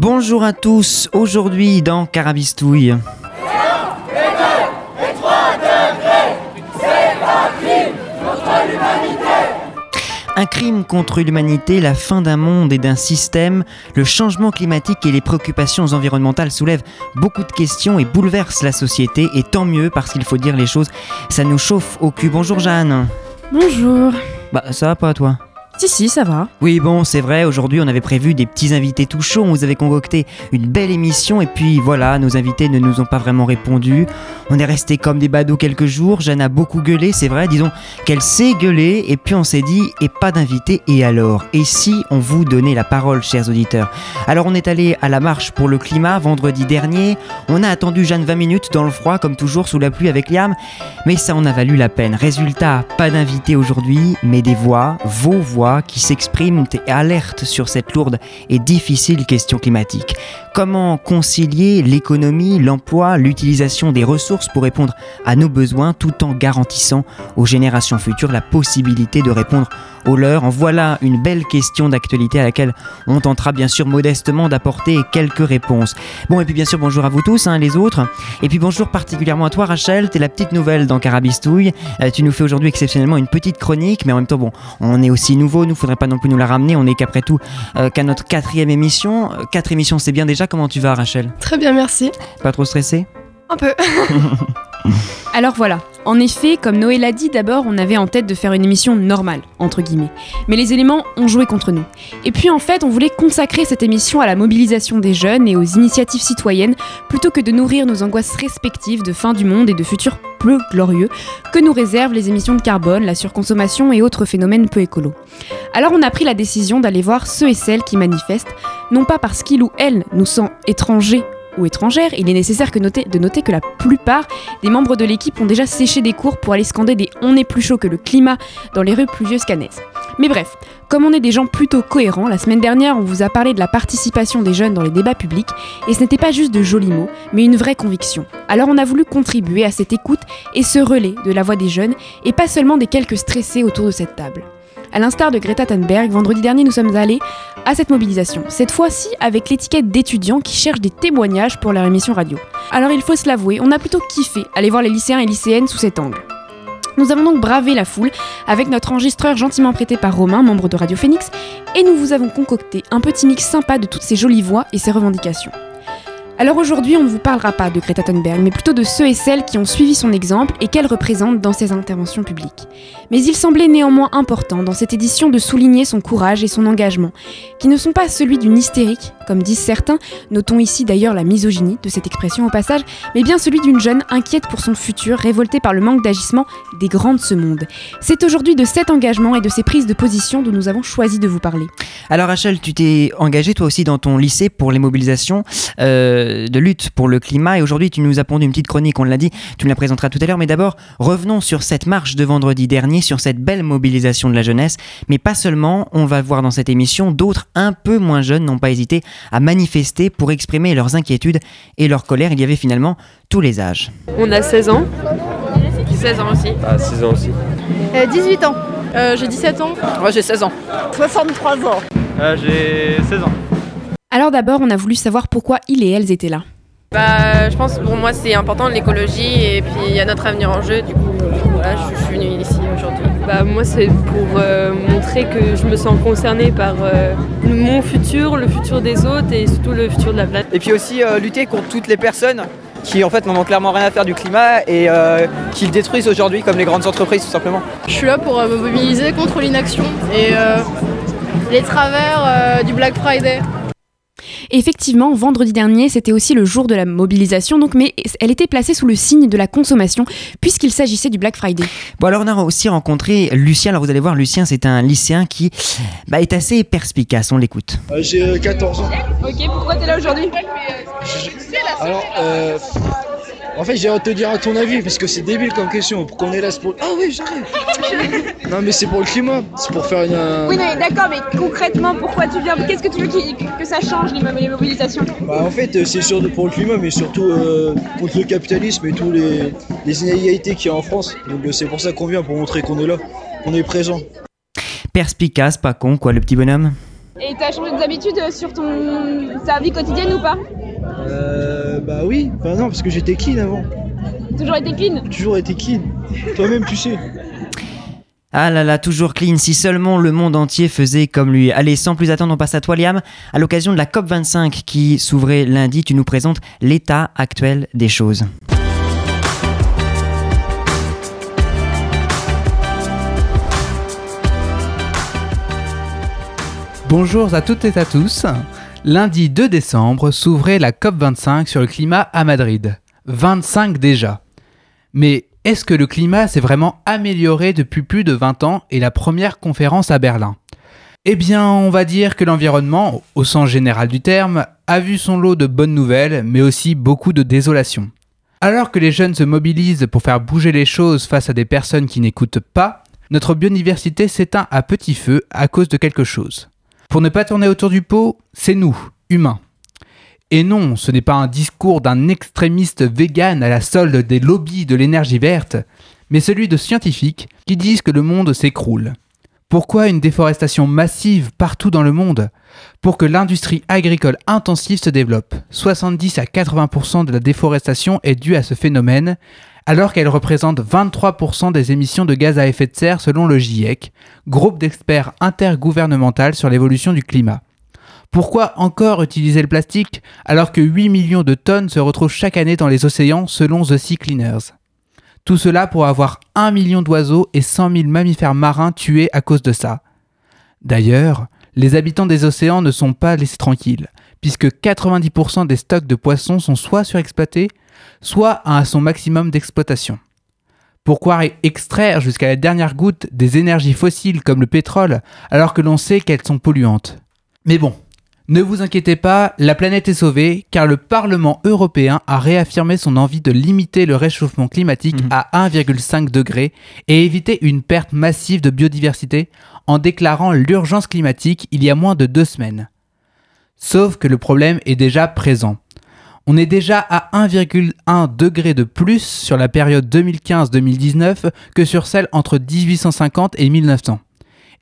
Bonjour à tous, aujourd'hui dans Carabistouille. Un crime contre l'humanité, la fin d'un monde et d'un système, le changement climatique et les préoccupations environnementales soulèvent beaucoup de questions et bouleversent la société, et tant mieux parce qu'il faut dire les choses, ça nous chauffe au cul. Bonjour Jeanne. Bonjour. Bah ça va pas toi? Si, si, ça va. Oui, bon, c'est vrai, aujourd'hui on avait prévu des petits invités tout on vous avait concocté une belle émission, et puis voilà, nos invités ne nous ont pas vraiment répondu. On est resté comme des badauds quelques jours, Jeanne a beaucoup gueulé, c'est vrai, disons qu'elle sait gueuler, et puis on s'est dit, et pas d'invité, et alors? Et si on vous donnait la parole, chers auditeurs? Alors on est allé à la marche pour le climat vendredi dernier, on a attendu Jeanne 20 minutes dans le froid, comme toujours, sous la pluie avec Liam, mais ça en a valu la peine. Résultat, pas d'invité aujourd'hui, mais des voix, vos voix qui s'expriment et alertent sur cette lourde et difficile question climatique. Comment concilier l'économie, l'emploi, l'utilisation des ressources pour répondre à nos besoins tout en garantissant aux générations futures la possibilité de répondre aux leurs? En voilà une belle question d'actualité à laquelle on tentera bien sûr modestement d'apporter quelques réponses. Bon, et puis bien sûr, bonjour à vous tous, hein, les autres. Et puis bonjour particulièrement à toi, Rachel. T'es la petite nouvelle dans Carabistouille. Euh, tu nous fais aujourd'hui exceptionnellement une petite chronique, mais en même temps, bon, on est aussi nouveau, nous faudrait pas non plus nous la ramener. On est qu'après tout euh, qu'à notre quatrième émission. Euh, quatre émissions, c'est bien déjà. Comment tu vas, Rachel? Très bien, merci. Pas trop stressé Un peu. Alors voilà, en effet, comme Noël a dit, d'abord on avait en tête de faire une émission normale, entre guillemets. Mais les éléments ont joué contre nous. Et puis en fait, on voulait consacrer cette émission à la mobilisation des jeunes et aux initiatives citoyennes, plutôt que de nourrir nos angoisses respectives de fin du monde et de futurs peu glorieux que nous réservent les émissions de carbone, la surconsommation et autres phénomènes peu écolos. Alors on a pris la décision d'aller voir ceux et celles qui manifestent, non pas parce qu'ils ou elles nous sont étrangers ou étrangères, il est nécessaire de noter que la plupart des membres de l'équipe ont déjà séché des cours pour aller scander des On est plus chaud que le climat dans les rues pluvieuses canaises. Mais bref, comme on est des gens plutôt cohérents, la semaine dernière on vous a parlé de la participation des jeunes dans les débats publics, et ce n'était pas juste de jolis mots, mais une vraie conviction. Alors on a voulu contribuer à cette écoute et ce relais de la voix des jeunes, et pas seulement des quelques stressés autour de cette table. À l'instar de Greta Thunberg, vendredi dernier, nous sommes allés à cette mobilisation. Cette fois-ci avec l'étiquette d'étudiants qui cherchent des témoignages pour leur émission radio. Alors il faut se l'avouer, on a plutôt kiffé aller voir les lycéens et lycéennes sous cet angle. Nous avons donc bravé la foule avec notre enregistreur gentiment prêté par Romain, membre de Radio Phoenix, et nous vous avons concocté un petit mix sympa de toutes ces jolies voix et ces revendications. Alors aujourd'hui, on ne vous parlera pas de Greta Thunberg, mais plutôt de ceux et celles qui ont suivi son exemple et qu'elle représente dans ses interventions publiques. Mais il semblait néanmoins important dans cette édition de souligner son courage et son engagement, qui ne sont pas celui d'une hystérique, comme disent certains, notons ici d'ailleurs la misogynie de cette expression au passage, mais bien celui d'une jeune inquiète pour son futur, révoltée par le manque d'agissement des grands de ce monde. C'est aujourd'hui de cet engagement et de ces prises de position dont nous avons choisi de vous parler. Alors Rachel, tu t'es engagée toi aussi dans ton lycée pour les mobilisations. Euh, de lutte pour le climat. Et aujourd'hui, tu nous as pondu une petite chronique, on l'a dit, tu nous la présenteras tout à l'heure. Mais d'abord, revenons sur cette marche de vendredi dernier, sur cette belle mobilisation de la jeunesse. Mais pas seulement, on va voir dans cette émission, d'autres un peu moins jeunes n'ont pas hésité à manifester pour exprimer leurs inquiétudes et leur colère. Il y avait finalement tous les âges. On a 16 ans. 16 ans aussi. Ah, 16 ans aussi. 18 euh, ans. Euh, j'ai 17 ans. Moi j'ai 16 ans. 63 ans. Euh, j'ai 16 ans. Alors d'abord, on a voulu savoir pourquoi ils et elles étaient là. Bah, je pense pour moi c'est important l'écologie et puis il y a notre avenir en jeu. Du coup, voilà, je, suis venue ici aujourd'hui. Bah, moi c'est pour euh, montrer que je me sens concernée par euh, mon futur, le futur des autres et surtout le futur de la planète. Et puis aussi euh, lutter contre toutes les personnes qui en fait n'en ont clairement rien à faire du climat et qui le détruisent aujourd'hui comme les grandes entreprises tout simplement. Je suis là pour me mobiliser contre l'inaction et les travers du Black Friday. Et effectivement, vendredi dernier, c'était aussi le jour de la mobilisation, donc, mais elle était placée sous le signe de la consommation, puisqu'il s'agissait du Black Friday. Bon, alors on a aussi rencontré Lucien. Alors vous allez voir, Lucien, c'est un lycéen qui bah, est assez perspicace. On l'écoute. Euh, J'ai euh, 14 ans. Ok, pourquoi t'es là aujourd'hui? Alors, euh, en fait, j'ai hâte de te dire à ton avis, parce que c'est débile comme question. Pourquoi on est là c'est pour... Ah oui, j'arrive Non, mais c'est pour le climat. C'est pour faire une. euh, Oui, non, mais d'accord, mais concrètement, pourquoi tu viens? Qu'est-ce que tu veux qu'il- que ça change les, mo- les mobilisations? Bah, en fait, euh, c'est sûr pour le climat, mais surtout euh, contre le capitalisme et tous les, les inégalités qu'il y a en France. Donc, euh, c'est pour ça qu'on vient, pour montrer qu'on est là, qu'on est présent. Perspicace, pas con, quoi, le petit bonhomme? Et t'as changé des habitudes sur ton ta vie quotidienne ou pas? Euh, bah oui, bah non, parce que j'étais clean avant. Toujours été clean Toujours été clean. Toi-même, tu sais. Ah là là, toujours clean, si seulement le monde entier faisait comme lui. Allez, sans plus attendre, on passe à toi, Liam. À l'occasion de la COP25 qui s'ouvrait lundi, tu nous présentes l'état actuel des choses. Bonjour à toutes et à tous. Lundi 2 décembre s'ouvrait la COP25 sur le climat à Madrid. 25 déjà. Mais est-ce que le climat s'est vraiment amélioré depuis plus de 20 ans et la première conférence à Berlin? Eh bien, on va dire que l'environnement, au sens général du terme, a vu son lot de bonnes nouvelles, mais aussi beaucoup de désolation. Alors que les jeunes se mobilisent pour faire bouger les choses face à des personnes qui n'écoutent pas, notre biodiversité s'éteint à petit feu à cause de quelque chose. Pour ne pas tourner autour du pot, c'est nous, humains. Et non, ce n'est pas un discours d'un extrémiste vegan à la solde des lobbies de l'énergie verte, mais celui de scientifiques qui disent que le monde s'écroule. Pourquoi une déforestation massive partout dans le monde Pour que l'industrie agricole intensive se développe? 70 à 80% de la déforestation est due à ce phénomène, alors qu'elle représente 23% des émissions de gaz à effet de serre selon le GIEC, groupe d'experts intergouvernemental sur l'évolution du climat. Pourquoi encore utiliser le plastique alors que 8 millions de tonnes se retrouvent chaque année dans les océans selon The Sea Cleaners? Tout cela pour avoir 1 million d'oiseaux et 100 000 mammifères marins tués à cause de ça. D'ailleurs, les habitants des océans ne sont pas laissés tranquilles, puisque 90% des stocks de poissons sont soit surexploités, soit à son maximum d'exploitation. Pourquoi extraire jusqu'à la dernière goutte des énergies fossiles comme le pétrole alors que l'on sait qu'elles sont polluantes? Mais bon, ne vous inquiétez pas, la planète est sauvée car le Parlement européen a réaffirmé son envie de limiter le réchauffement climatique à 1,5 degré et éviter une perte massive de biodiversité en déclarant l'urgence climatique il y a moins de deux semaines. Sauf que le problème est déjà présent. On est déjà à 1,1 degré de plus sur la période 2015-2019 que sur celle entre 1850 et 1900.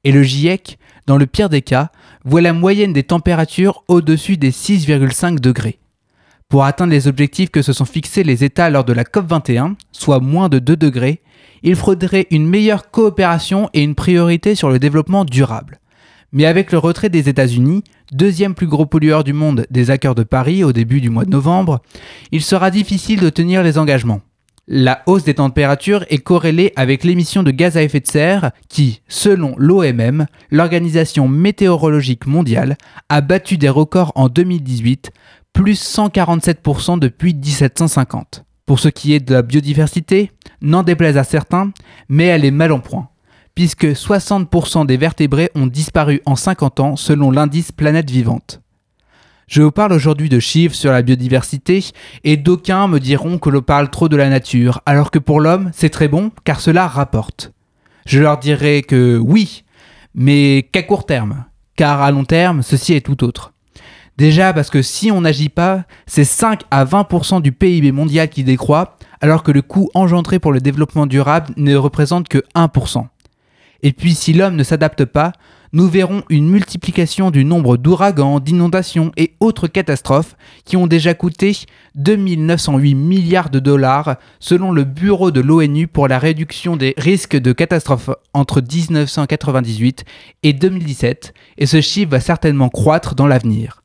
Et le GIEC, dans le pire des cas, voit la moyenne des températures au-dessus des 6,5 degrés. Pour atteindre les objectifs que se sont fixés les États lors de la COP21, soit moins de 2 degrés, il faudrait une meilleure coopération et une priorité sur le développement durable. Mais avec le retrait des États-Unis, deuxième plus gros pollueur du monde des accords de Paris au début du mois de novembre, il sera difficile de tenir les engagements. La hausse des températures est corrélée avec l'émission de gaz à effet de serre qui, selon l'OMM, l'Organisation météorologique mondiale, a battu des records en 2018, plus 147% depuis 1750. Pour ce qui est de la biodiversité, n'en déplaise à certains, mais elle est mal en point puisque 60% des vertébrés ont disparu en 50 ans selon l'indice Planète Vivante. Je vous parle aujourd'hui de chiffres sur la biodiversité et d'aucuns me diront que l'on parle trop de la nature, alors que pour l'homme, c'est très bon car cela rapporte. Je leur dirai que oui, mais qu'à court terme, car à long terme, ceci est tout autre. Déjà parce que si on n'agit pas, c'est 5 à 20% du PIB mondial qui décroît, alors que le coût engendré pour le développement durable ne représente que 1%. Et puis si l'homme ne s'adapte pas, nous verrons une multiplication du nombre d'ouragans, d'inondations et autres catastrophes qui ont déjà coûté 2908 milliards de dollars selon le Bureau de l'ONU pour la réduction des risques de catastrophes entre 1998 et 2017, et ce chiffre va certainement croître dans l'avenir.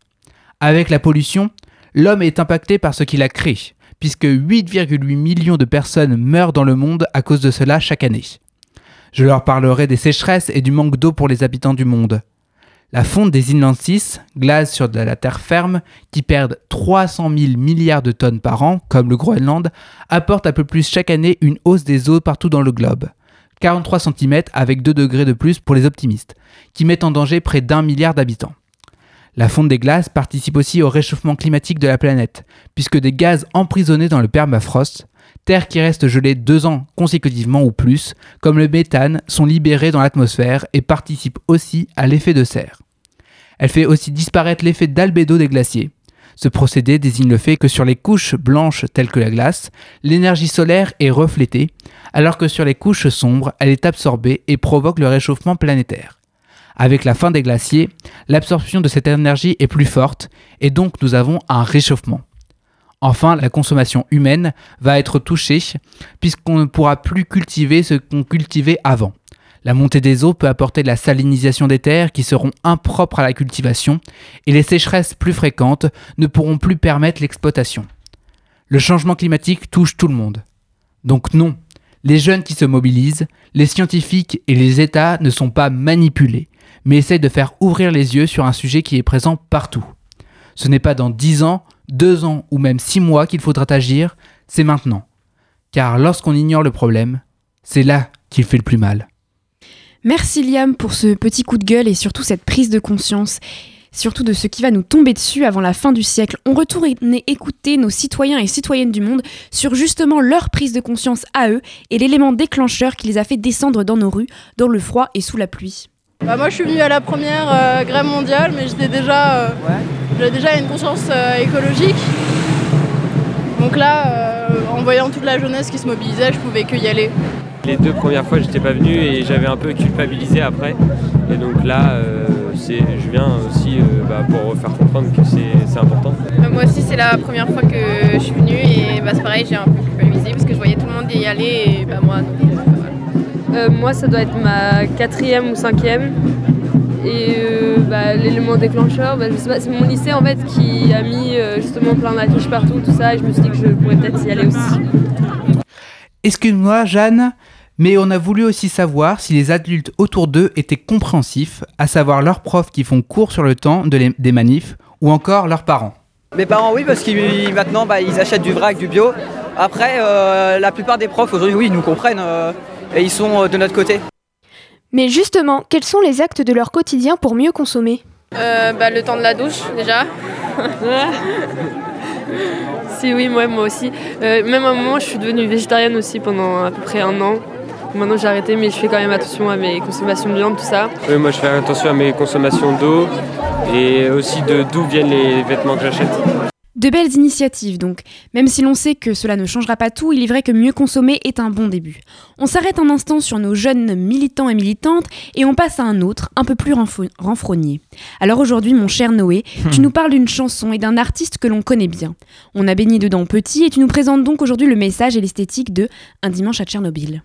Avec la pollution, l'homme est impacté par ce qu'il a créé, puisque 8,8 millions de personnes meurent dans le monde à cause de cela chaque année. Je leur parlerai des sécheresses et du manque d'eau pour les habitants du monde. La fonte des Inland 6, glace sur de la terre ferme, qui perdent 300 000 milliards de tonnes par an, comme le Groenland, apporte un peu plus chaque année une hausse des eaux partout dans le globe. 43 cm avec 2 degrés de plus pour les optimistes, qui mettent en danger près d'un milliard d'habitants. La fonte des glaces participe aussi au réchauffement climatique de la planète, puisque des gaz emprisonnés dans le permafrost, terre qui reste gelée deux ans consécutivement ou plus, comme le méthane, sont libérés dans l'atmosphère et participent aussi à l'effet de serre. Elle fait aussi disparaître l'effet d'albédo des glaciers. Ce procédé désigne le fait que sur les couches blanches telles que la glace, l'énergie solaire est reflétée, alors que sur les couches sombres, elle est absorbée et provoque le réchauffement planétaire. Avec la fin des glaciers, l'absorption de cette énergie est plus forte et donc nous avons un réchauffement. Enfin, la consommation humaine va être touchée puisqu'on ne pourra plus cultiver ce qu'on cultivait avant. La montée des eaux peut apporter de la salinisation des terres qui seront impropres à la cultivation et les sécheresses plus fréquentes ne pourront plus permettre l'exploitation. Le changement climatique touche tout le monde. Donc non, les jeunes qui se mobilisent, les scientifiques et les États ne sont pas manipulés, mais essayent de faire ouvrir les yeux sur un sujet qui est présent partout. Ce n'est pas dans 10 ans, 2 ans ou même 6 mois qu'il faudra agir, c'est maintenant. Car lorsqu'on ignore le problème, c'est là qu'il fait le plus mal. Merci Liam pour ce petit coup de gueule et surtout cette prise de conscience, surtout de ce qui va nous tomber dessus avant la fin du siècle. On retourne écouter nos citoyens et citoyennes du monde sur justement leur prise de conscience à eux et l'élément déclencheur qui les a fait descendre dans nos rues, dans le froid et sous la pluie. Bah moi je suis venue à la première euh, grève mondiale mais j'étais déjà, euh, j'avais déjà une conscience euh, écologique. Donc là, en voyant toute la jeunesse qui se mobilisait, je pouvais que y aller. Les deux premières fois, j'étais pas venu et j'avais un peu culpabilisé après. Et donc là, euh, je viens aussi euh, bah, pour faire comprendre que c'est important. Moi aussi, c'est la première fois que je suis venue et bah, c'est pareil, j'ai un peu culpabilisé parce que je voyais tout le monde y aller et bah, moi, euh, moi, ça doit être ma quatrième ou cinquième. Et l'élément déclencheur, c'est mon lycée en fait qui a mis justement plein d'affiches partout, tout ça, et je me suis dit que je pourrais peut-être y aller aussi. Excuse-moi, Jeanne, mais on a voulu aussi savoir si les adultes autour d'eux étaient compréhensifs, à savoir leurs profs qui font cours sur le temps des manifs, ou encore leurs parents. Mes parents, oui, parce qu'ils maintenant, bah, ils achètent du vrac, du bio. Après, euh, la plupart des profs aujourd'hui, oui, ils nous comprennent euh, et ils sont euh, de notre côté. Mais justement, quels sont les actes de leur quotidien pour mieux consommer? Bah, Le temps de la douche, déjà. si, oui, moi, moi aussi. même à un moment, je suis devenue végétarienne aussi pendant à peu près un an. Maintenant j'ai arrêté mais je fais quand même attention à mes consommations de viande, tout ça. Oui, moi je fais attention à mes consommations d'eau et aussi de d'où viennent les vêtements que j'achète. De belles initiatives donc, même si l'on sait que cela ne changera pas tout, il est vrai que mieux consommer est un bon début. On s'arrête un instant sur nos jeunes militants et militantes et on passe à un autre, un peu plus renfrogné. Alors aujourd'hui mon cher Noé, tu hmm. nous parles d'une chanson et d'un artiste que l'on connaît bien. On a baigné dedans petit et tu nous présentes donc aujourd'hui le message et l'esthétique de Un dimanche à Tchernobyl.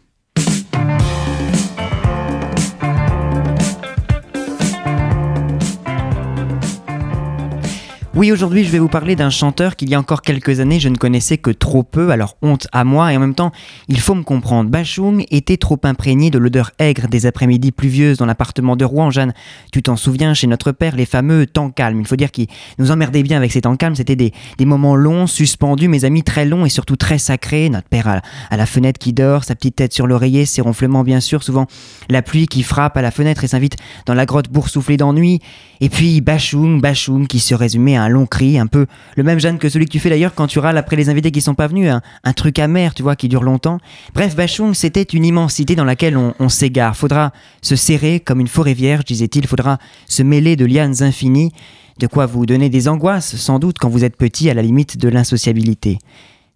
Oui, aujourd'hui, je vais vous parler d'un chanteur qu'il y a encore quelques années, je ne connaissais que trop peu, alors honte à moi, et en même temps, il faut me comprendre. Bachung était trop imprégné de l'odeur aigre des après-midi pluvieuses dans l'appartement de Rouen. Jeanne, tu t'en souviens, chez notre père, les fameux temps calmes. Il faut dire qu'il nous emmerdait bien avec ces temps calmes. C'était des, moments longs, suspendus, mes amis, très longs et surtout très sacrés. Notre père à, à la fenêtre qui dort, sa petite tête sur l'oreiller, ses ronflements, bien sûr, souvent la pluie qui frappe à la fenêtre et s'invite dans la grotte boursouflée d'ennui. Et puis Bachung, Bachung, qui se résumait à un long cri, un peu le même Jeanne que celui que tu fais d'ailleurs quand tu râles après les invités qui sont pas venus, un, truc amer, tu vois, qui dure longtemps. Bref, Bachung, c'était une immensité dans laquelle on, on s'égare. Faudra se serrer comme une forêt vierge, disait-il, faudra se mêler de lianes infinies, de quoi vous donner des angoisses, sans doute, quand vous êtes petit, à la limite de l'insociabilité.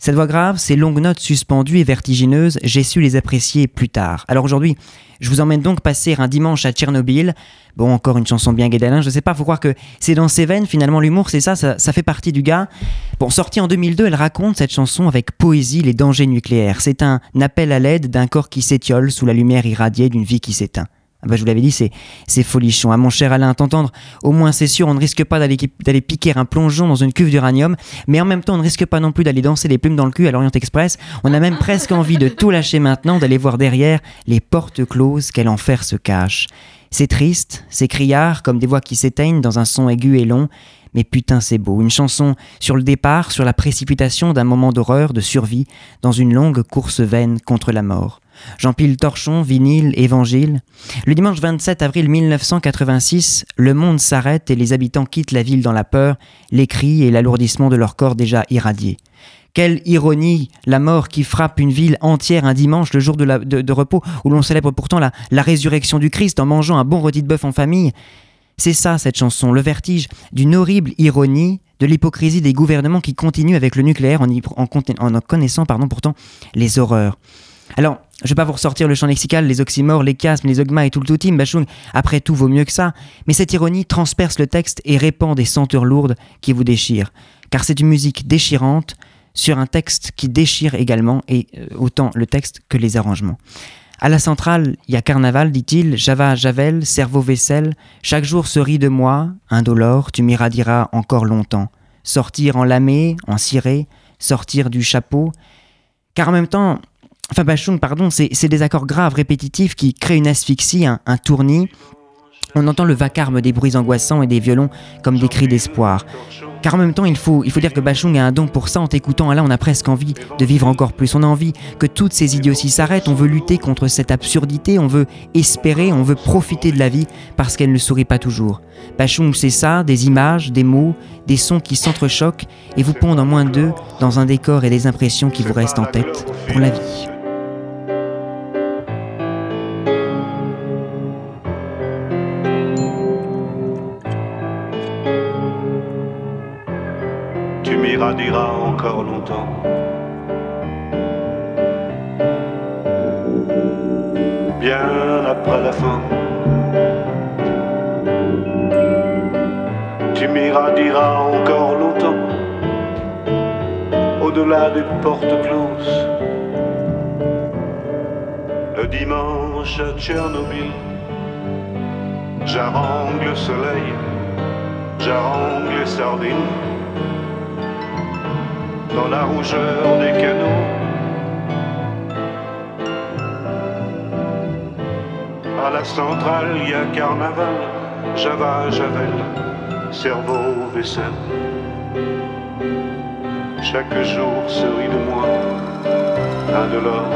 Cette voix grave, ces longues notes suspendues et vertigineuses, j'ai su les apprécier plus tard. Alors aujourd'hui, je vous emmène donc passer un dimanche à Tchernobyl. Bon, encore une chanson bien guédalin, je sais pas, faut croire que c'est dans ses veines, finalement, l'humour, c'est ça, ça, fait partie du gars. Bon, sortie en 2002, elle raconte cette chanson avec poésie les dangers nucléaires. C'est un appel à l'aide d'un corps qui s'étiole sous la lumière irradiée d'une vie qui s'éteint. Ah bah, je vous l'avais dit, c'est, c'est folichon. À mon cher Alain, t'entendre, au moins c'est sûr, on ne risque pas d'aller, d'aller piquer un plongeon dans une cuve d'uranium, mais en même temps, on ne risque pas non plus d'aller danser les plumes dans le cul à l'Orient Express. On a même presque envie de tout lâcher maintenant, d'aller voir derrière les portes closes, quel enfer se cache. C'est triste, c'est criard, comme des voix qui s'éteignent dans un son aigu et long, mais putain c'est beau. Une chanson sur le départ, sur la précipitation d'un moment d'horreur, de survie, dans une longue course vaine contre la mort. Jean-Pile Torchon, vinyle, évangile. Le dimanche 27 avril 1986, le monde s'arrête et les habitants quittent la ville dans la peur, les cris et l'alourdissement de leur corps déjà irradiés. Quelle ironie, la mort qui frappe une ville entière un dimanche, le jour de, repos, où l'on célèbre pourtant la, résurrection du Christ en mangeant un bon rôti de bœuf en famille. C'est ça cette chanson, le vertige d'une horrible ironie de l'hypocrisie des gouvernements qui continuent avec le nucléaire en en connaissant pardon, pourtant les horreurs. Alors, je vais pas vous ressortir le champ lexical, les oxymores, les chiasmes, les dogmas et tout le tout team, Bachung, après tout vaut mieux que ça, mais cette ironie transperce le texte et répand des senteurs lourdes qui vous déchirent. Car c'est une musique déchirante sur un texte qui déchire également, et euh, autant le texte que les arrangements. À la centrale, il y a carnaval, dit-il, Java, Javel, cerveau, vaisselle. Chaque jour se rit de moi, indolore, tu m'irradieras encore longtemps. Sortir en lamé, en ciré, sortir du chapeau. Car en même temps, enfin Bachung, pardon, c'est des accords graves, répétitifs qui créent une asphyxie, un, un tournis. On entend le vacarme des bruits angoissants et des violons comme des cris d'espoir. Car en même temps, il faut, il faut dire que Bachung a un don pour ça. En t'écoutant, là, on a presque envie de vivre encore plus. On a envie que toutes ces idioties s'arrêtent. On veut lutter contre cette absurdité. On veut espérer. On veut profiter de la vie parce qu'elle ne sourit pas toujours. Bachung, c'est ça des images, des mots, des sons qui s'entrechoquent et vous pondent en moins d'eux dans un décor et des impressions qui vous restent en tête pour la vie. M'irradieras encore longtemps. Bien après la fin. Tu m'irradieras encore longtemps. Au-delà des portes closes. Le dimanche à Tchernobyl. J'arrange le soleil. J'arrange les sardines dans la rougeur des canaux. À la centrale, il y a carnaval, Java, Javel, cerveau, vaisselle. Chaque jour se rit de moi, indolore.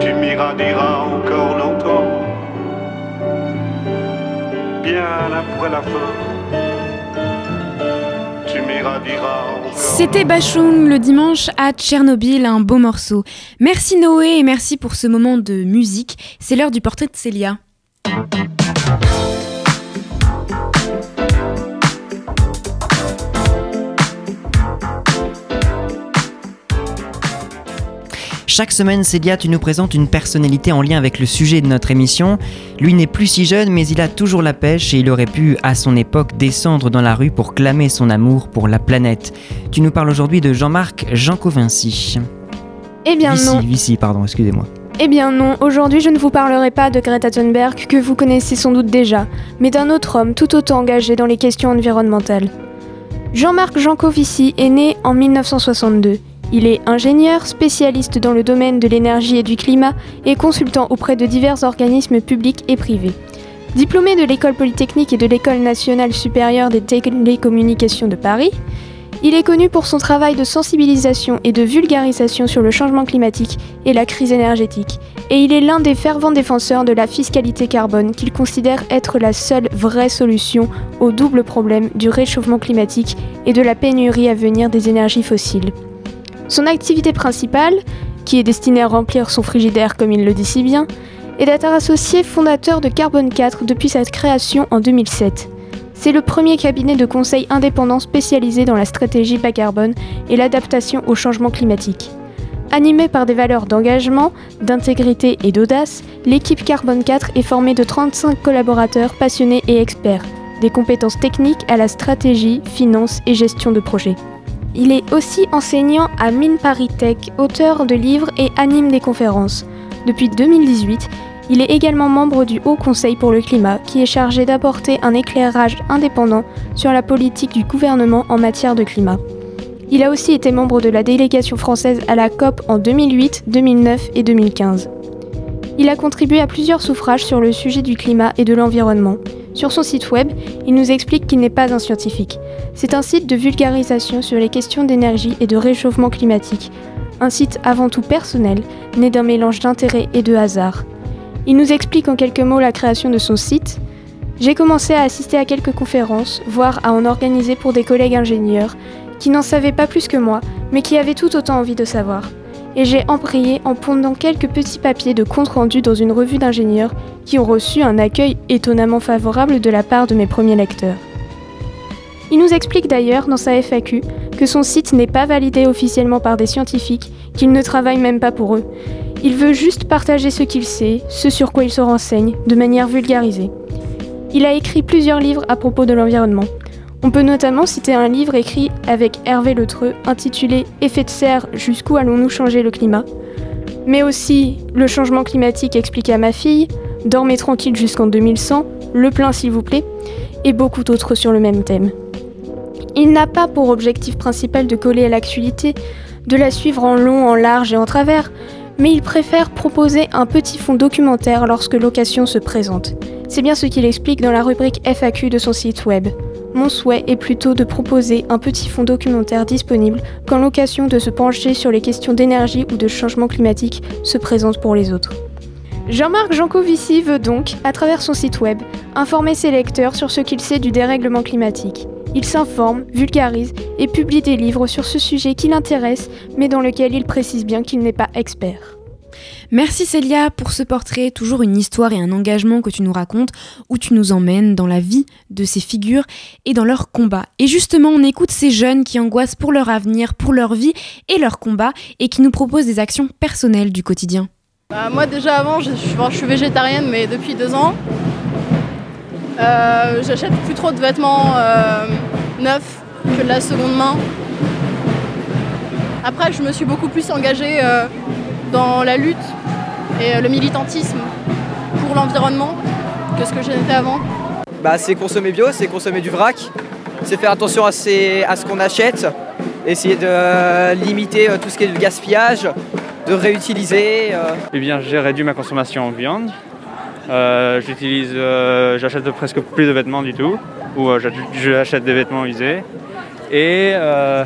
Tu m'irradieras encore longtemps, bien après la fin. C'était Bachung le dimanche à Tchernobyl, un beau morceau. Merci Noé et merci pour ce moment de musique. C'est l'heure du portrait de Célia. Chaque semaine, Célia, tu nous présentes une personnalité en lien avec le sujet de notre émission. Lui n'est plus si jeune, mais il a toujours la pêche et il aurait pu, à son époque, descendre dans la rue pour clamer son amour pour la planète. Tu nous parles aujourd'hui de Jean-Marc Jancovinci. Eh bien Vici, non. Vici, pardon, excusez-moi. Eh bien non, aujourd'hui je ne vous parlerai pas de Greta Thunberg que vous connaissez sans doute déjà, mais d'un autre homme tout autant engagé dans les questions environnementales. Jean-Marc Jancovici est né en 1962. Il est ingénieur, spécialiste dans le domaine de l'énergie et du climat et consultant auprès de divers organismes publics et privés. Diplômé de l'école polytechnique et de l'école nationale supérieure des télécommunications de Paris, il est connu pour son travail de sensibilisation et de vulgarisation sur le changement climatique et la crise énergétique, et il est l'un des fervents défenseurs de la fiscalité carbone qu'il considère être la seule vraie solution au double problème du réchauffement climatique et de la pénurie à venir des énergies fossiles. Son activité principale, qui est destinée à remplir son frigidaire comme il le dit si bien, est d'être associé fondateur de Carbone 4 depuis sa création en 2007. C'est le premier cabinet de conseil indépendant spécialisé dans la stratégie bas carbone et l'adaptation au changement climatique. Animée par des valeurs d'engagement, d'intégrité et d'audace, l'équipe Carbone 4 est formée de 35 collaborateurs passionnés et experts, des compétences techniques à la stratégie, finance et gestion de projet. Il est aussi enseignant à Mine Paris Tech, auteur de livres et anime des conférences. Depuis 2018, il est également membre du Haut Conseil pour le climat, qui est chargé d'apporter un éclairage indépendant sur la politique du gouvernement en matière de climat. Il a aussi été membre de la délégation française à la COP en 2008, 2009 et 2015. Il a contribué à plusieurs suffrages sur le sujet du climat et de l'environnement. Sur son site web, il nous explique qu'il n'est pas un scientifique. C'est un site de vulgarisation sur les questions d'énergie et de réchauffement climatique. Un site avant tout personnel, né d'un mélange d'intérêt et de hasard. Il nous explique en quelques mots la création de son site. J'ai commencé à assister à quelques conférences, voire à en organiser pour des collègues ingénieurs, qui n'en savaient pas plus que moi, mais qui avaient tout autant envie de savoir. Et j'ai embrayé en pondant quelques petits papiers de compte-rendu dans une revue d'ingénieurs qui ont reçu un accueil étonnamment favorable de la part de mes premiers lecteurs. Il nous explique d'ailleurs dans sa FAQ que son site n'est pas validé officiellement par des scientifiques, qu'il ne travaille même pas pour eux. Il veut juste partager ce qu'il sait, ce sur quoi il se renseigne, de manière vulgarisée. Il a écrit plusieurs livres à propos de l'environnement. On peut notamment citer un livre écrit avec Hervé Letreux intitulé Effet de serre, jusqu'où allons-nous changer le climat? Mais aussi Le changement climatique expliqué à ma fille, Dormez tranquille jusqu'en 2100, Le plein s'il vous plaît, et beaucoup d'autres sur le même thème. Il n'a pas pour objectif principal de coller à l'actualité, de la suivre en long, en large et en travers, mais il préfère proposer un petit fond documentaire lorsque l'occasion se présente. C'est bien ce qu'il explique dans la rubrique FAQ de son site web. Mon souhait est plutôt de proposer un petit fond documentaire disponible quand l'occasion de se pencher sur les questions d'énergie ou de changement climatique se présente pour les autres. Jean-Marc Jancovici veut donc, à travers son site web, informer ses lecteurs sur ce qu'il sait du dérèglement climatique. Il s'informe, vulgarise et publie des livres sur ce sujet qui l'intéresse, mais dans lequel il précise bien qu'il n'est pas expert. Merci Célia pour ce portrait, toujours une histoire et un engagement que tu nous racontes, où tu nous emmènes dans la vie de ces figures et dans leurs combats. Et justement, on écoute ces jeunes qui angoissent pour leur avenir, pour leur vie et leur combat, et qui nous proposent des actions personnelles du quotidien. Bah, moi déjà avant, je suis végétarienne, mais depuis deux ans, euh, j'achète plus trop de vêtements euh, neufs que de la seconde main. Après, je me suis beaucoup plus engagée euh, dans la lutte et euh, le militantisme pour l'environnement que ce que je n'étais avant. Bah, c'est consommer bio, c'est consommer du vrac, c'est faire attention à, ses- à ce qu'on achète, essayer de euh, limiter euh, tout ce qui est du gaspillage, de réutiliser. euh. Eh bien, j'ai réduit ma consommation en viande. Euh, j'utilise, euh, j'achète presque plus de vêtements du tout, ou euh, j'ach- j'achète des vêtements usés. Et euh,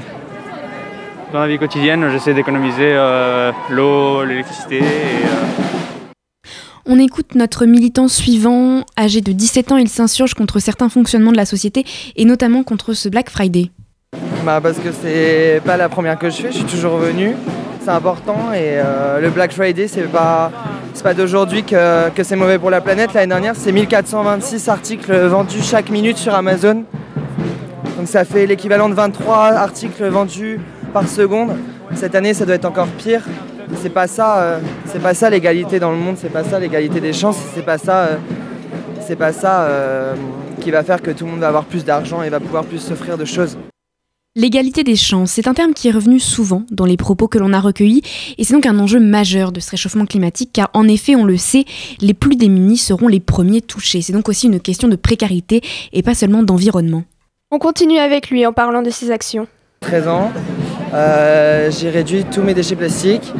dans la vie quotidienne, j'essaie d'économiser euh, l'eau, l'électricité. Et, euh, On écoute notre militant suivant, âgé de 17 ans, il s'insurge contre certains fonctionnements de la société et notamment contre ce Black Friday. Bah parce que c'est pas la première que je fais, je suis toujours venu, c'est important et euh, le Black Friday c'est pas c'est pas d'aujourd'hui que, que c'est mauvais pour la planète. L'année dernière c'est 1426 articles vendus chaque minute sur Amazon. Donc ça fait l'équivalent de 23 articles vendus par seconde. Cette année ça doit être encore pire. C'est pas ça, euh, c'est pas ça l'égalité dans le monde, c'est pas ça l'égalité des chances, c'est pas ça, euh, c'est pas ça euh, qui va faire que tout le monde va avoir plus d'argent et va pouvoir plus s'offrir de choses. L'égalité des chances, c'est un terme qui est revenu souvent dans les propos que l'on a recueillis et c'est donc un enjeu majeur de ce réchauffement climatique car en effet, on le sait, les plus démunis seront les premiers touchés. C'est donc aussi une question de précarité et pas seulement d'environnement. On continue avec lui en parlant de ses actions. 13 ans, j'ai réduit tous mes déchets plastiques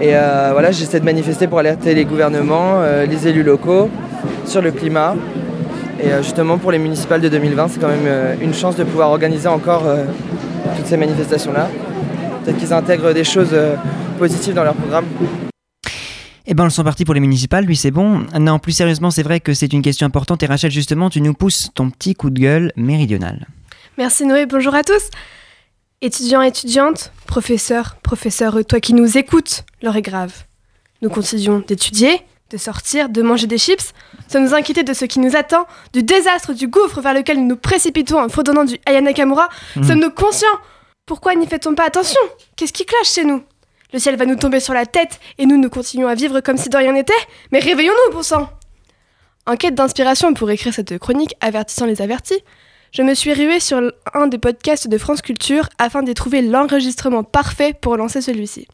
et euh, voilà, j'essaie de manifester pour alerter les gouvernements, euh, les élus locaux sur le climat. Et euh, justement pour les municipales de 2020, c'est quand même euh, une chance de pouvoir organiser encore euh, toutes ces manifestations-là. Peut-être qu'ils intègrent des choses euh, positives dans leur programme. Eh ben, ils sont partis pour les municipales, lui, c'est bon. Non, plus sérieusement, c'est vrai que c'est une question importante. Et Rachel, justement, tu nous pousses ton petit coup de gueule méridional. Merci Noé, bonjour à tous. Étudiants, étudiantes, professeurs, professeurs, toi qui nous écoutes, l'heure est grave. Nous continuons d'étudier, de sortir, de manger des chips, sans nous inquiéter de ce qui nous attend, du désastre, du gouffre vers lequel nous nous précipitons en fredonnant du Aya Nakamura. Mhm. Sommes-nous conscients? Pourquoi n'y fait-on pas attention? Qu'est-ce qui cloche chez nous? Le ciel va nous tomber sur la tête et nous, nous continuons à vivre comme si de rien n'était. Mais réveillons-nous, bon sang! En quête d'inspiration pour écrire cette chronique avertissant les avertis, Je me suis ruée sur un des podcasts de France Culture afin d'y trouver l'enregistrement parfait pour lancer celui-ci.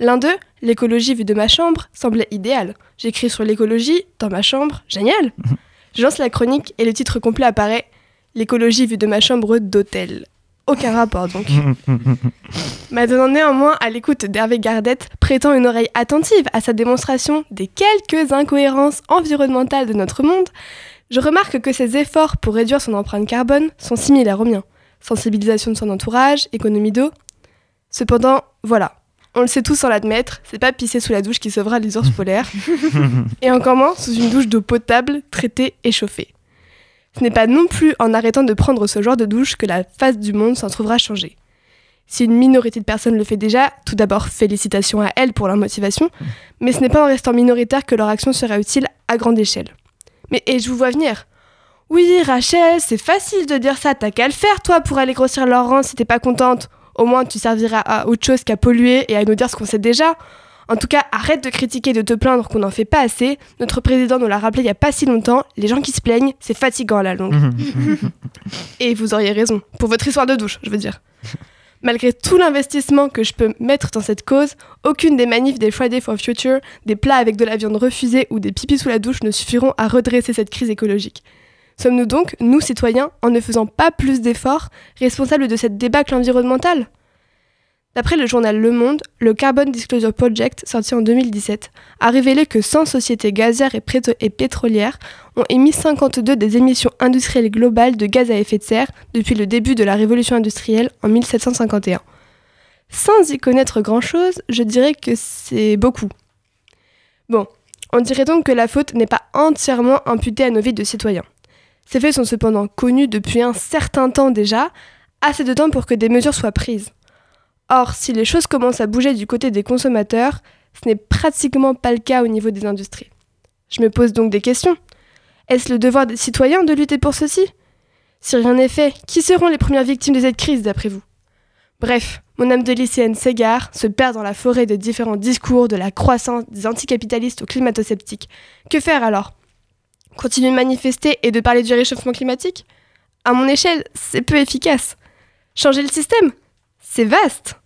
L'un d'eux, l'écologie vue de ma chambre, semblait idéal. J'écris sur l'écologie dans ma chambre, génial Je lance la chronique et le titre complet apparaît L'écologie vue de ma chambre d'hôtel. Aucun rapport donc. M'adonnant néanmoins à l'écoute d'Hervé Gardette, prêtant une oreille attentive à sa démonstration des quelques incohérences environnementales de notre monde, je remarque que ses efforts pour réduire son empreinte carbone sont similaires aux miens. Sensibilisation de son entourage, économie d'eau. Cependant, voilà, on le sait tous sans l'admettre, c'est pas pisser sous la douche qui sauvera les ours polaires, et encore moins sous une douche d'eau potable, traitée et chauffée. Ce n'est pas non plus en arrêtant de prendre ce genre de douche que la face du monde s'en trouvera changée. Si une minorité de personnes le fait déjà, tout d'abord félicitations à elles pour leur motivation, mais ce n'est pas en restant minoritaire que leur action sera utile à grande échelle. Mais et je vous vois venir. Oui, Rachel, c'est facile de dire ça, t'as qu'à le faire toi pour aller grossir leur rang si t'es pas contente. Au moins tu serviras à autre chose qu'à polluer et à nous dire ce qu'on sait déjà. En tout cas, arrête de critiquer et de te plaindre qu'on n'en fait pas assez. Notre président nous l'a rappelé il y a pas si longtemps, les gens qui se plaignent, c'est fatigant à la longue. et vous auriez raison, pour votre histoire de douche, je veux dire. Malgré tout l'investissement que je peux mettre dans cette cause, aucune des manifs des Friday for Future, des plats avec de la viande refusée ou des pipis sous la douche ne suffiront à redresser cette crise écologique. Sommes-nous donc, nous citoyens, en ne faisant pas plus d'efforts, responsables de cette débâcle environnementale? D'après le journal Le Monde, le Carbon Disclosure Project, sorti en 2017, a révélé que 100 sociétés gazières et, pétrolières ont émis 52 des émissions industrielles globales de gaz à effet de serre depuis le début de la révolution industrielle en 1751. Sans y connaître grand-chose, je dirais que c'est beaucoup. Bon, on dirait donc que la faute n'est pas entièrement imputée à nos vies de citoyens. Ces faits sont cependant connus depuis un certain temps déjà, assez de temps pour que des mesures soient prises. Or, si les choses commencent à bouger du côté des consommateurs, ce n'est pratiquement pas le cas au niveau des industries. Je me pose donc des questions. Est-ce le devoir des citoyens de lutter pour ceci? Si rien n'est fait, qui seront les premières victimes de cette crise d'après vous? Bref, mon âme de lycéenne s'égare, se perd dans la forêt de différents discours de la croissance des anticapitalistes aux climato-sceptiques. Que faire alors? Continuer de manifester et de parler du réchauffement climatique? À mon échelle, c'est peu efficace. Changer le système? C'est vaste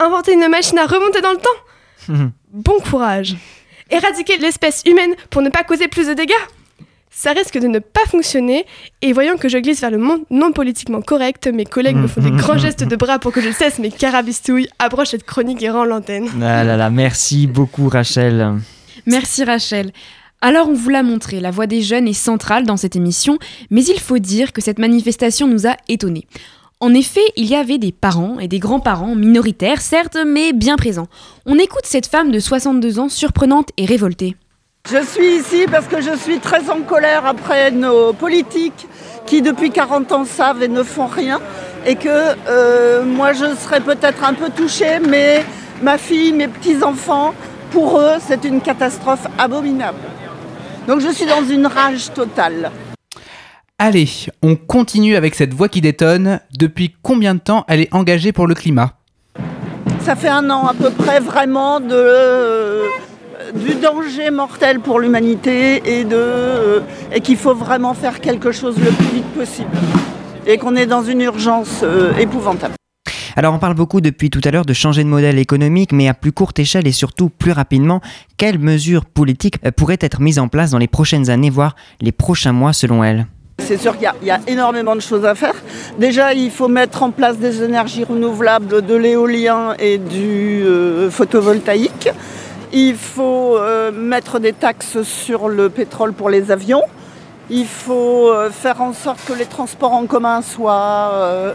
inventer une machine à remonter dans le temps Bon courage Éradiquer l'espèce humaine pour ne pas causer plus de dégâts ça risque de ne pas fonctionner, et voyant que je glisse vers le monde non politiquement correct, mes collègues me font des grands gestes de bras pour que je cesse mes carabistouilles, approche cette chronique et rend l'antenne. Ah là là, merci beaucoup Rachel. Merci Rachel. Alors on vous l'a montré, la voix des jeunes est centrale dans cette émission, mais il faut dire que cette manifestation nous a étonnés. En effet, il y avait des parents et des grands-parents minoritaires, certes, mais bien présents. On écoute cette femme de 62 ans surprenante et révoltée. Je suis ici parce que je suis très en colère après nos politiques qui depuis 40 ans savent et ne font rien. Et que euh, moi je serais peut-être un peu touchée, mais ma fille, mes petits-enfants, pour eux c'est une catastrophe abominable. Donc je suis dans une rage totale. Allez, on continue avec cette voix qui détonne. Depuis combien de temps elle est engagée pour le climat? Ça fait un an à peu près vraiment de, euh, du danger mortel pour l'humanité et, de, euh, et qu'il faut vraiment faire quelque chose le plus vite possible. Et qu'on est dans une urgence euh, épouvantable. Alors on parle beaucoup depuis tout à l'heure de changer de modèle économique, mais à plus courte échelle et surtout plus rapidement, quelles mesures politiques pourraient être mises en place dans les prochaines années, voire les prochains mois selon elle? C'est sûr qu'il y, a énormément de choses à faire. Déjà, il faut mettre en place des énergies renouvelables, de l'éolien et du euh, photovoltaïque. Il faut euh, mettre des taxes sur le pétrole pour les avions. Il faut euh, faire en sorte que les transports en commun soient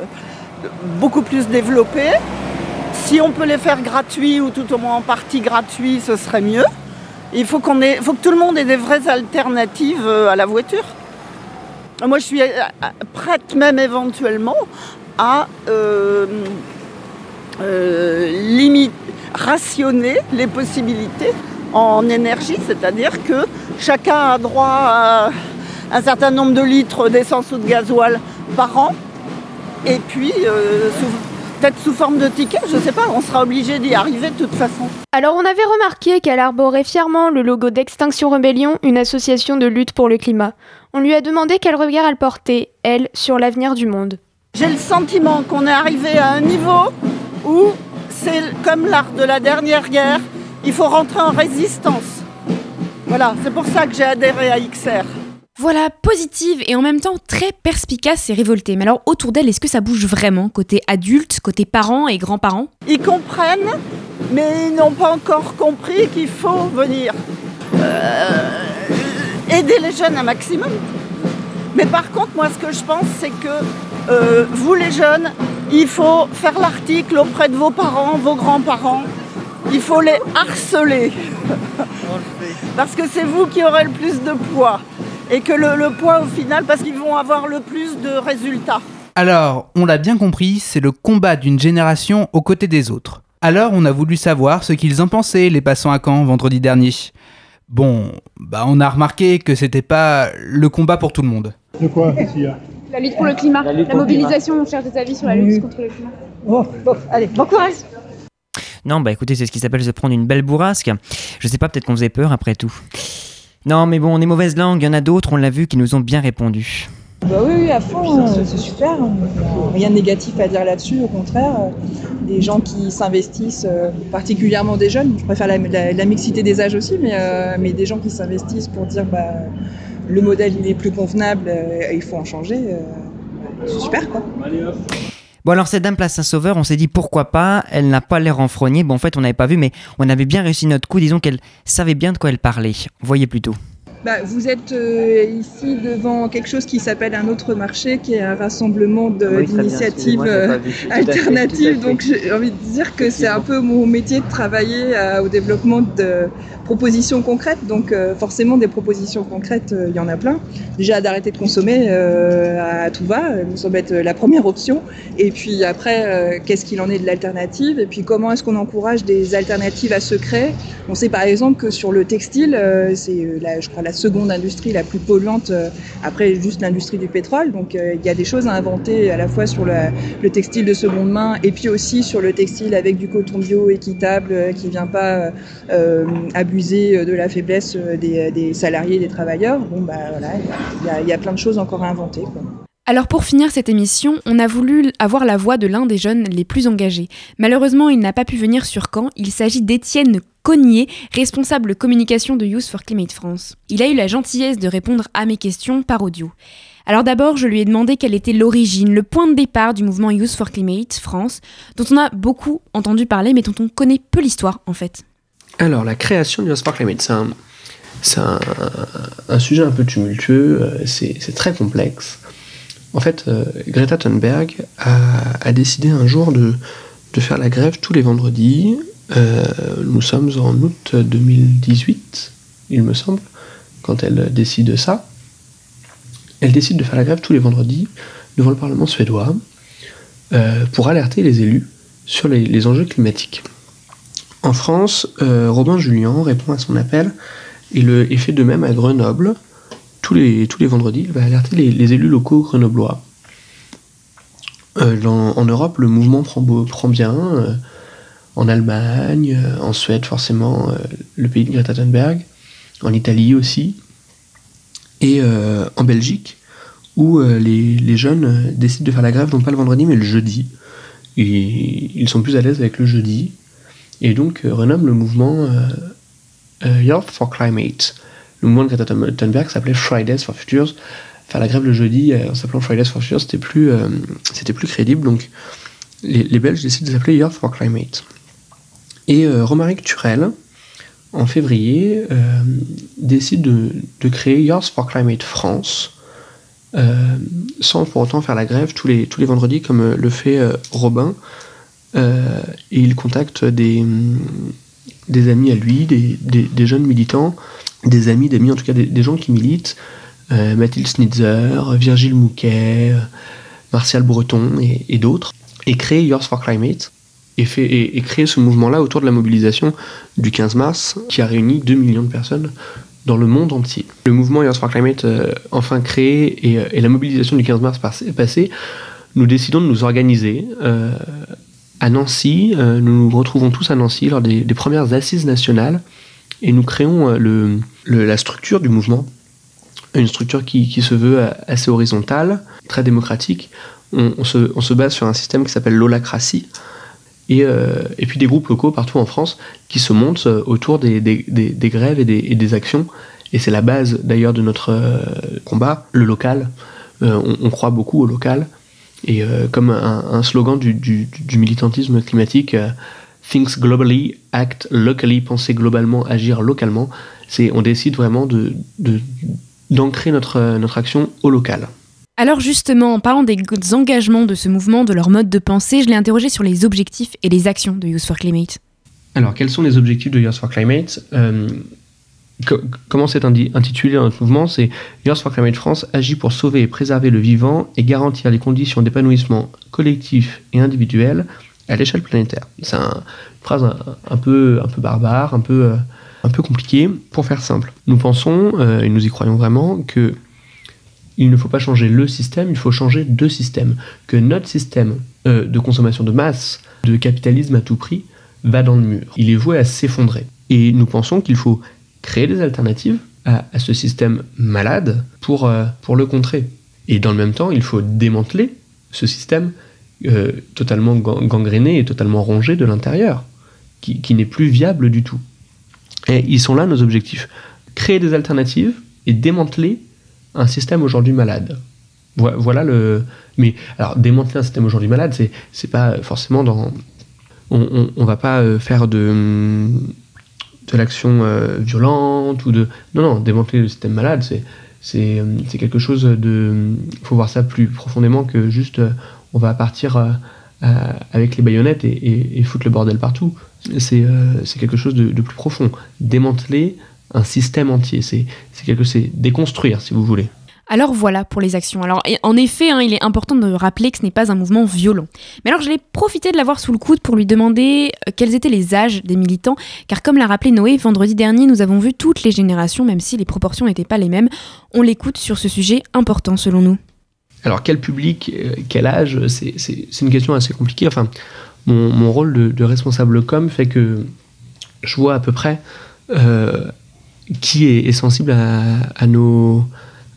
beaucoup plus développés. Si on peut les faire gratuits ou tout au moins en partie gratuits, ce serait mieux. Il faut, que tout le monde ait des vraies alternatives à la voiture. Moi, je suis euh, euh, prête même éventuellement à euh, rationner les possibilités en énergie, c'est-à-dire que chacun a droit à un certain nombre de litres d'essence ou de gasoil par an, et puis Peut-être sous forme de ticket, je sais pas, on sera obligé d'y arriver de toute façon. Alors on avait remarqué qu'elle arborait fièrement le logo d'Extinction Rebellion, une association de lutte pour le climat. On lui a demandé quel regard elle portait, elle, sur l'avenir du monde. J'ai le sentiment qu'on est arrivé à un niveau où c'est comme l'art de la dernière guerre, il faut rentrer en résistance. Voilà, c'est pour ça que j'ai adhéré à XR. Voilà, positive et en même temps très perspicace et révoltée. Mais alors autour d'elle, est-ce que ça bouge vraiment côté adulte, côté parents et grands-parents? Ils comprennent, mais ils n'ont pas encore compris qu'il faut venir euh, aider les jeunes un maximum. Mais par contre, moi, ce que je pense, c'est que euh, vous, les jeunes, il faut faire l'article auprès de vos parents, vos grands-parents. Il faut les harceler. Parce que c'est vous qui aurez le plus de poids. Et que le, le poids, au final, parce qu'ils vont avoir le plus de résultats. Alors, on l'a bien compris, c'est le combat d'une génération aux côtés des autres. Alors, on a voulu savoir ce qu'ils en pensaient, les passants à Caen, vendredi dernier. Bon, bah on a remarqué que c'était pas le combat pour tout le monde. De quoi La lutte pour le climat, la, mobilisation, on cherche des avis sur la lutte contre le climat. Oh, oh, allez, bon courage Non, bah écoutez, c'est ce qui s'appelle se prendre une belle bourrasque. Je sais pas, peut-être qu'on faisait peur après tout. Non, mais bon, on est mauvaise langue, il y en a d'autres, on l'a vu, qui nous ont bien répondu. Bah oui, oui, à fond, euh, c'est super. Rien de négatif à dire là-dessus, au contraire. euh, Des gens qui s'investissent, euh, particulièrement des jeunes. Je préfère la, la- la mixité des âges aussi, mais, euh, mais des gens qui s'investissent pour dire bah, le modèle il est plus convenable, euh, il faut en changer. euh, c'est super quoi. Bon, alors cette dame place Saint-Sauveur, on s'est dit pourquoi pas, elle n'a pas l'air renfrognée. Bon, en fait, on n'avait pas vu, mais on avait bien réussi notre coup. Disons qu'elle savait bien de quoi elle parlait. Voyez plutôt. Bah, vous êtes euh, ici devant quelque chose qui s'appelle un autre marché, qui est un rassemblement Oui, bien, d'initiatives euh, alternatives. Donc j'ai envie de dire que c'est un peu mon métier de travailler euh, au développement de propositions concrètes. Donc euh, forcément des propositions concrètes, euh, il y en a plein. Déjà d'arrêter de consommer à tout va, nous semble être la première option. Et puis après, qu'est-ce qu'il en est de l'alternative? Et puis comment est-ce qu'on encourage des alternatives à se créer On sait par exemple que sur le textile, c'est la, je crois la seconde industrie la plus polluante euh, après juste l'industrie du pétrole. Donc euh, il y a des choses à inventer à la fois sur le, le textile de seconde main et puis aussi sur le textile avec du coton bio équitable euh, qui vient pas abuser de la faiblesse des, salariés, des travailleurs. Bon bah voilà, il y a, plein de choses encore à inventer. Alors pour finir cette émission, on a voulu avoir la voix de l'un des jeunes les plus engagés. Malheureusement, il n'a pas pu venir sur Caen. Il s'agit d'Étienne Cognier, responsable communication de Youth for Climate France. Il a eu la gentillesse de répondre à mes questions par audio. Alors d'abord, je lui ai demandé quelle était l'origine, le point de départ du mouvement Youth for Climate France, dont on a beaucoup entendu parler, mais dont on connaît peu l'histoire en fait. Alors, la création du Spark Climate, c'est un, sujet un peu tumultueux, euh, c'est très complexe. En fait, euh, Greta Thunberg a, décidé un jour de, faire la grève tous les vendredis. Euh, nous sommes en août 2018, il me semble, quand elle décide ça. Elle décide de faire la grève tous les vendredis devant le Parlement suédois euh, pour alerter les élus sur les- enjeux climatiques. En France, Robin Julien répond à son appel et, le, et fait de même à Grenoble. Tous les, vendredis, il va alerter les, élus locaux grenoblois. Euh, en Europe, le mouvement prend, bien. euh, en Allemagne, euh, en Suède, forcément, le pays de Greta Thunberg. En Italie aussi. Et en Belgique, où les, jeunes décident de faire la grève, non pas le vendredi, mais le jeudi. Et ils sont plus à l'aise avec le jeudi et donc euh, renomme le mouvement Youth for Climate. Le mouvement de Greta Thun- Thunberg s'appelait Fridays for Futures. Faire la grève le jeudi euh, en s'appelant Fridays for Futures, c'était plus, euh, crédible. Donc les, Belges décident de s'appeler Youth for Climate. Et euh, Romaric Turel, en février, décide de, créer Youth for Climate France, sans pour autant faire la grève tous les, vendredis comme le fait Robin. Et il contacte des, amis à lui, des jeunes militants, des amis, d'amis, en tout cas des, gens qui militent, euh, Mathilde Snitzer, Virgile Mouquet, euh, Martial Breton et, d'autres, et crée Yours for Climate, et, créer ce mouvement-là autour de la mobilisation du 15 mars, qui a réuni 2 millions de personnes dans le monde entier. Le mouvement Yours for Climate, euh, enfin créé, et, la mobilisation du 15 mars passé, nous décidons de nous organiser à Nancy, nous nous retrouvons tous à Nancy lors des premières assises nationales et nous créons euh, le, la structure du mouvement, une structure qui, qui se veut euh, assez horizontale, très démocratique. On, se, on se base sur un système qui s'appelle l'holacratie et, euh, et puis des groupes locaux partout en France qui se montent autour des, des- des- grèves et des, actions. Et c'est la base d'ailleurs de notre combat, le local. On, croit beaucoup au local. Et comme un, slogan du- du militantisme climatique, Think globally, act locally, penser globalement, agir localement, c'est on décide vraiment de, d'ancrer notre, notre action au local. Alors justement, en parlant des engagements de ce mouvement, de leur mode de pensée, je l'ai interrogé sur les objectifs et les actions de Youth for Climate. Alors, quels sont les objectifs de Years for Climate? Euh, co- Comment c'est intitulé dans notre mouvement? C'est Years for Climate France agit pour sauver et préserver le vivant et garantir les conditions d'épanouissement collectif et individuel à l'échelle planétaire. C'est un- une phrase un, peu, un peu barbare, un peu, euh, un peu compliquée. Pour faire simple, nous pensons, euh, et nous y croyons vraiment, que il ne faut pas changer le système, il faut changer deux systèmes. Que notre système euh, de consommation de masse, de capitalisme à tout prix, va dans le mur. Il est voué à s'effondrer. Et nous pensons qu'il faut créer des alternatives à, ce système malade pour, pour le contrer. Et dans le même temps, il faut démanteler ce système euh, totalement gan- gangréné et totalement rongé de l'intérieur, qui, n'est plus viable du tout. Et ils sont là nos objectifs. Créer des alternatives et démanteler un système aujourd'hui malade. Voi- Voilà le. Mais alors, démanteler un système aujourd'hui malade, c'est, c'est pas forcément dans. On, va pas euh, faire de, de l'action euh, violente ou de. Non, non, démanteler le système malade, c'est, c'est, quelque chose de. Il faut voir ça plus profondément que juste on va partir euh, euh, avec les baïonnettes et, foutre le bordel partout. C'est, euh, quelque chose de, plus profond. Démanteler un système entier, c'est, quelque c'est déconstruire si vous voulez. Alors voilà pour les actions. Alors en effet, hein, il est important de rappeler que ce n'est pas un mouvement violent. Mais alors j'allais profiter de l'avoir sous le coude pour lui demander quels étaient les âges des militants, car comme l'a rappelé Noé, vendredi dernier, nous avons vu toutes les générations, même si les proportions n'étaient pas les mêmes. On l'écoute sur ce sujet important selon nous. Alors quel public, euh, quel âge, c'est, une question assez compliquée. Enfin, mon, mon rôle de, responsable com fait que je vois à peu près euh, qui est, sensible à, nos,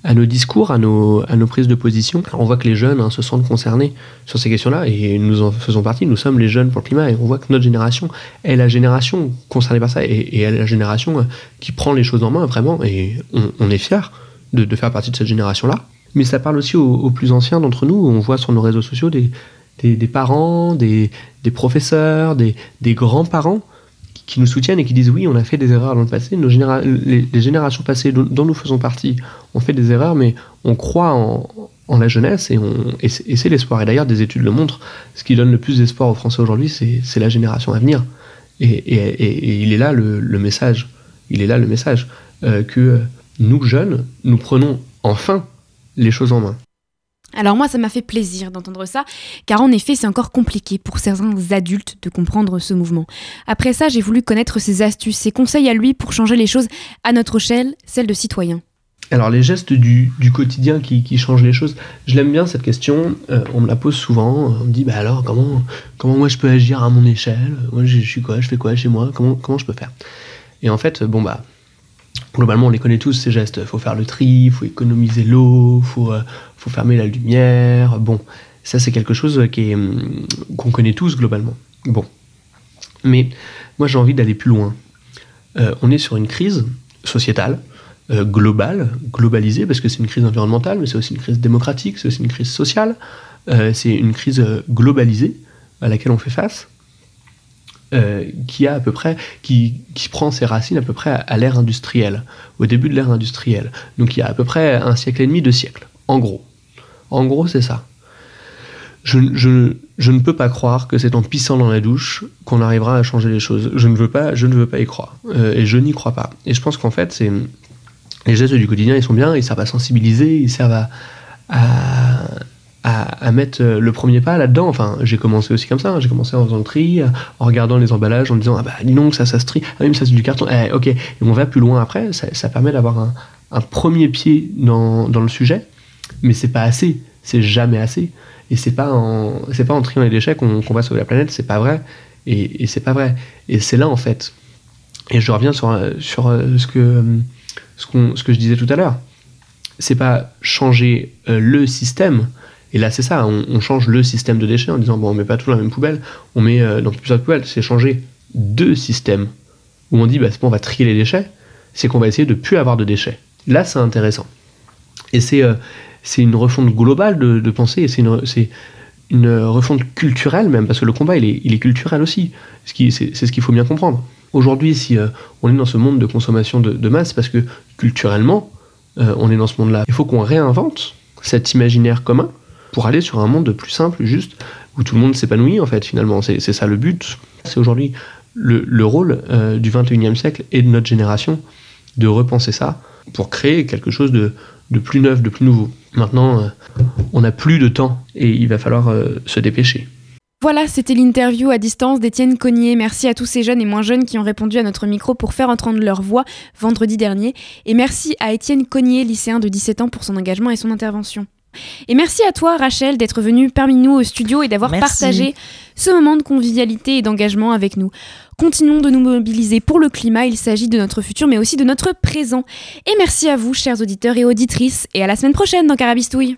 à nos discours, à nos, à nos prises de position. On voit que les jeunes hein, se sentent concernés sur ces questions-là et nous en faisons partie. Nous sommes les jeunes pour le climat et on voit que notre génération est la génération concernée par ça et, est la génération euh, qui prend les choses en main vraiment et on, on est fiers de, de faire partie de cette génération-là. Mais ça parle aussi aux, plus anciens d'entre nous. On voit sur nos réseaux sociaux des, parents, des, professeurs, des, grands-parents qui, nous soutiennent et qui disent oui, on a fait des erreurs dans le passé. Nos généra- les, générations passées dont, nous faisons partie ont fait des erreurs, mais on croit en, la jeunesse et, c'est l'espoir. Et d'ailleurs, des études le montrent. Ce qui donne le plus d'espoir aux Français aujourd'hui, c'est la génération à venir. Et, il est là le, le message. Il est là le message euh, que nous jeunes, nous prenons enfin les choses en main. Alors moi, ça m'a fait plaisir d'entendre ça, car en effet, c'est encore compliqué pour certains adultes de comprendre ce mouvement. Après ça, j'ai voulu connaître ses astuces, ses conseils à lui pour changer les choses à notre échelle, celle de citoyen. Alors les gestes du, du quotidien qui, qui changent les choses, je l'aime bien cette question, euh, on me la pose souvent, on me dit bah alors comment, comment moi je peux agir à mon échelle, moi je, je suis quoi, je fais quoi chez moi, comment, comment je peux faire? Et en fait, bon bah, globalement on les connaît tous ces gestes, faut faire le tri, faut économiser l'eau, faut, euh, faut fermer la lumière, bon, ça c'est quelque chose hum, qu'on connaît tous globalement. Bon, mais moi j'ai envie d'aller plus loin. Euh, on est sur une crise sociétale, euh, globale, globalisée, parce que c'est une crise environnementale, mais c'est aussi une crise démocratique, c'est aussi une crise sociale, c'est une crise globalisée à laquelle on fait face, euh, qui a à peu près, qui, qui prend ses racines à peu près à, l'ère industrielle, au début de l'ère industrielle. Donc il y a à peu près un siècle et demi, deux siècles, en gros. En gros, c'est ça. Je, je, je ne peux pas croire que c'est en pissant dans la douche qu'on arrivera à changer les choses. Je ne veux pas, je ne veux pas y croire. Euh, et je n'y crois pas. Et je pense qu'en fait, c'est les gestes du quotidien, ils sont bien, ils servent à sensibiliser, ils servent à, à- mettre euh, le premier pas là-dedans. Enfin, j'ai commencé aussi comme ça, hein. j'ai commencé en faisant le tri, en regardant les emballages, en disant Ah bah dis donc, ça, ça se trie, ah mais ça c'est du carton, Eh, ok. Et on va plus loin après, ça, permet d'avoir un, premier pied dans, le sujet, mais c'est pas assez, c'est jamais assez. Et c'est pas en, pas en triant les déchets qu'on qu'on va sauver la planète, c'est pas vrai. Et, c'est pas vrai. Et c'est là en fait. Et je reviens sur, euh, euh, ce, que, ce, que je disais tout à l'heure. C'est pas changer euh, le système. Et là, c'est ça, on, change le système de déchets en disant bon, on met pas tout dans la même poubelle, on met euh, dans plusieurs poubelles. C'est changer deux systèmes où on dit bah, bon, on va trier les déchets, c'est qu'on va essayer de plus avoir de déchets. Là, c'est intéressant. Et c'est euh, une refonte globale de, de pensée, et c'est une, une refonte culturelle même, parce que le combat, il est, il est culturel aussi. C'est ce qu'il faut bien comprendre. Aujourd'hui, si euh, on est dans ce monde de consommation de, de masse, parce que culturellement, euh, on est dans ce monde-là, il faut qu'on réinvente cet imaginaire commun pour aller sur un monde plus simple, juste, où tout le monde s'épanouit, en fait, finalement. C'est ça le but. C'est aujourd'hui le, le rôle euh, du 21e siècle et de notre génération de repenser ça pour créer quelque chose de, de plus neuf, de plus nouveau. Maintenant, euh, on n'a plus de temps et il va falloir euh, se dépêcher. Voilà, c'était l'interview à distance d'Étienne Cognier. Merci à tous ces jeunes et moins jeunes qui ont répondu à notre micro pour faire entendre leur voix vendredi dernier. Et merci à Étienne Cognier, lycéen de 17 ans, pour son engagement et son intervention. Et merci à toi, Rachel, d'être venue parmi nous au studio et d'avoir partagé ce moment de convivialité et d'engagement avec nous. Continuons de nous mobiliser pour le climat, il s'agit de notre futur mais aussi de notre présent. Et merci à vous, chers auditeurs et auditrices, et à la semaine prochaine dans Carabistouille.